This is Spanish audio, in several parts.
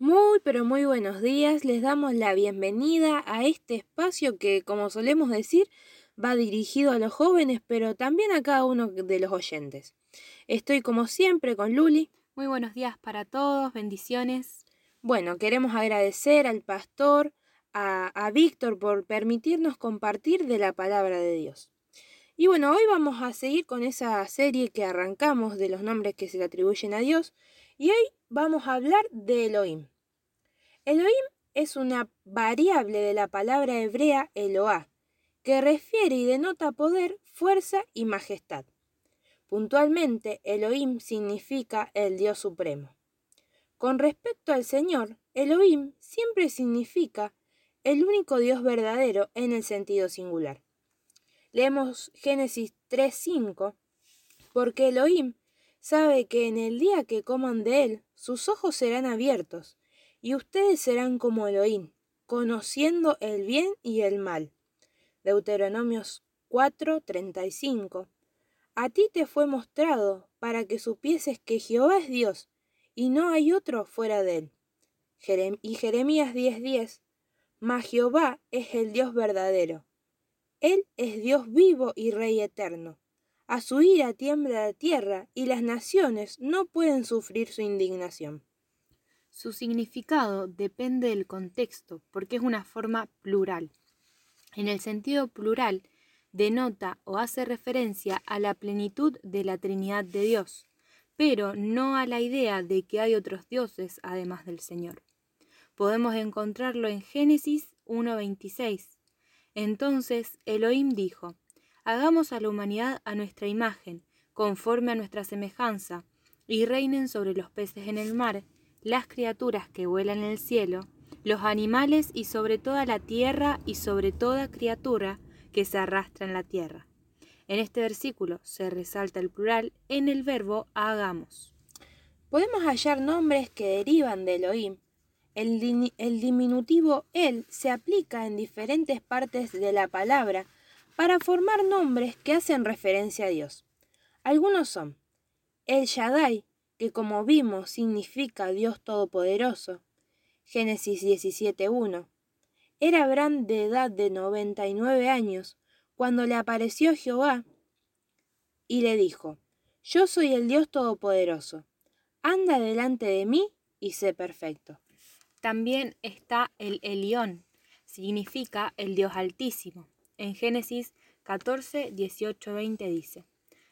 Muy, pero muy buenos días. Les damos la bienvenida a este espacio que, como solemos decir, va dirigido a los jóvenes, pero también a cada uno de los oyentes. Estoy como siempre con Luli. Muy buenos días para todos, bendiciones. Bueno, queremos agradecer al pastor, a, a Víctor por permitirnos compartir de la palabra de Dios. Y bueno, hoy vamos a seguir con esa serie que arrancamos de los nombres que se le atribuyen a Dios. Y hoy vamos a hablar de Elohim. Elohim es una variable de la palabra hebrea Eloah, que refiere y denota poder, fuerza y majestad. Puntualmente, Elohim significa el Dios Supremo. Con respecto al Señor, Elohim siempre significa el único Dios verdadero en el sentido singular. Leemos Génesis 3.5, porque Elohim sabe que en el día que coman de él, sus ojos serán abiertos, y ustedes serán como Elohim, conociendo el bien y el mal. Deuteronomios 4:35. A ti te fue mostrado para que supieses que Jehová es Dios, y no hay otro fuera de él. y Jeremías 10:10. Mas Jehová es el Dios verdadero. Él es Dios vivo y Rey eterno a su ira tiembla la tierra y las naciones no pueden sufrir su indignación. Su significado depende del contexto porque es una forma plural. En el sentido plural, denota o hace referencia a la plenitud de la Trinidad de Dios, pero no a la idea de que hay otros dioses además del Señor. Podemos encontrarlo en Génesis 1.26. Entonces Elohim dijo, Hagamos a la humanidad a nuestra imagen, conforme a nuestra semejanza, y reinen sobre los peces en el mar, las criaturas que vuelan en el cielo, los animales y sobre toda la tierra y sobre toda criatura que se arrastra en la tierra. En este versículo se resalta el plural en el verbo hagamos. Podemos hallar nombres que derivan de Elohim. El, el diminutivo él se aplica en diferentes partes de la palabra para formar nombres que hacen referencia a Dios. Algunos son El Shaddai, que como vimos significa Dios Todopoderoso. Génesis 17.1. Era Abraham de edad de 99 años cuando le apareció Jehová y le dijo, Yo soy el Dios Todopoderoso, anda delante de mí y sé perfecto. También está el Elión, significa el Dios Altísimo. En Génesis 14, 18, 20 dice,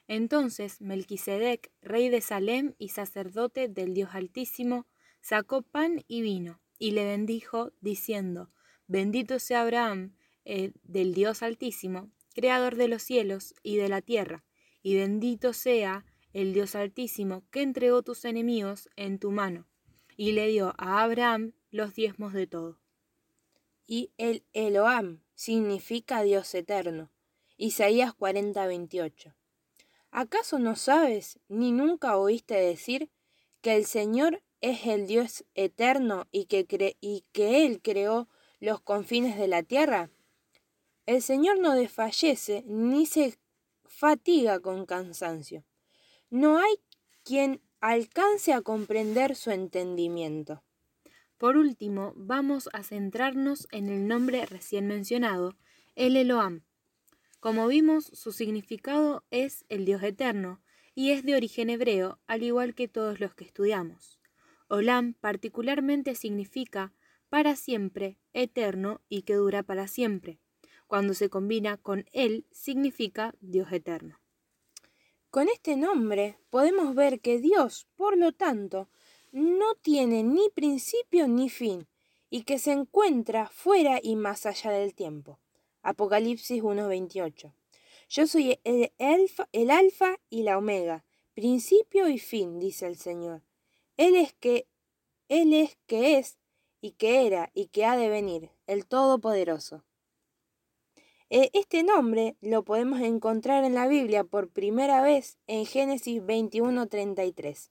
Entonces Melquisedec, rey de Salem y sacerdote del Dios Altísimo, sacó pan y vino, y le bendijo, diciendo, Bendito sea Abraham, eh, del Dios Altísimo, creador de los cielos y de la tierra, y bendito sea el Dios Altísimo, que entregó tus enemigos en tu mano, y le dio a Abraham los diezmos de todo. Y el Eloam, significa Dios eterno. Isaías 40:28. ¿Acaso no sabes ni nunca oíste decir que el Señor es el Dios eterno y que, y que Él creó los confines de la tierra? El Señor no desfallece ni se fatiga con cansancio. No hay quien alcance a comprender su entendimiento. Por último, vamos a centrarnos en el nombre recién mencionado, el Eloam. Como vimos, su significado es el Dios eterno y es de origen hebreo, al igual que todos los que estudiamos. Olam particularmente significa para siempre, eterno y que dura para siempre. Cuando se combina con él, significa Dios eterno. Con este nombre podemos ver que Dios, por lo tanto, no tiene ni principio ni fin, y que se encuentra fuera y más allá del tiempo. Apocalipsis 1.28. Yo soy el, el alfa y la omega, principio y fin, dice el Señor. Él es que, Él es que es, y que era, y que ha de venir, el Todopoderoso. E, este nombre lo podemos encontrar en la Biblia por primera vez en Génesis 21.33.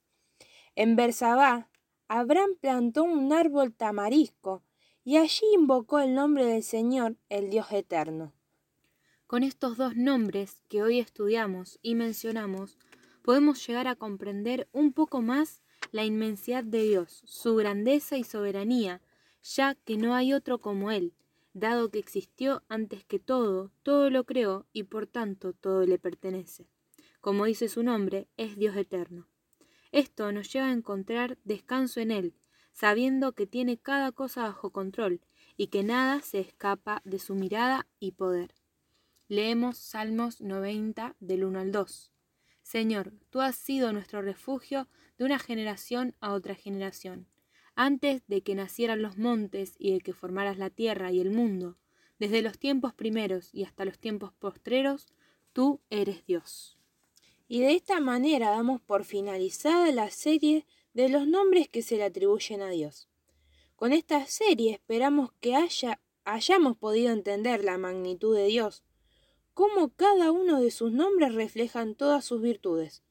En Bersabá, Abraham plantó un árbol tamarisco y allí invocó el nombre del Señor, el Dios eterno. Con estos dos nombres que hoy estudiamos y mencionamos, podemos llegar a comprender un poco más la inmensidad de Dios, su grandeza y soberanía, ya que no hay otro como Él, dado que existió antes que todo, todo lo creó y por tanto todo le pertenece. Como dice su nombre, es Dios eterno. Esto nos lleva a encontrar descanso en Él, sabiendo que tiene cada cosa bajo control y que nada se escapa de su mirada y poder. Leemos Salmos 90 del 1 al 2. Señor, tú has sido nuestro refugio de una generación a otra generación. Antes de que nacieran los montes y de que formaras la tierra y el mundo, desde los tiempos primeros y hasta los tiempos postreros, tú eres Dios. Y de esta manera damos por finalizada la serie de los nombres que se le atribuyen a Dios. Con esta serie esperamos que haya, hayamos podido entender la magnitud de Dios, cómo cada uno de sus nombres reflejan todas sus virtudes.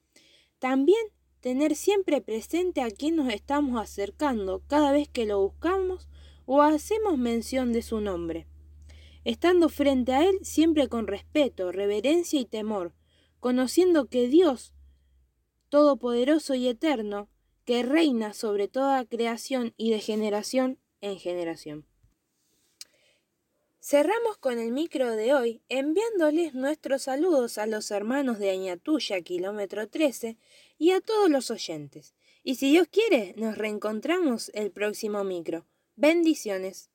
También tener siempre presente a quién nos estamos acercando cada vez que lo buscamos o hacemos mención de su nombre. Estando frente a él siempre con respeto, reverencia y temor, conociendo que Dios, Todopoderoso y Eterno, que reina sobre toda creación y de generación en generación. Cerramos con el micro de hoy enviándoles nuestros saludos a los hermanos de Añatuya, kilómetro 13, y a todos los oyentes. Y si Dios quiere, nos reencontramos el próximo micro. Bendiciones.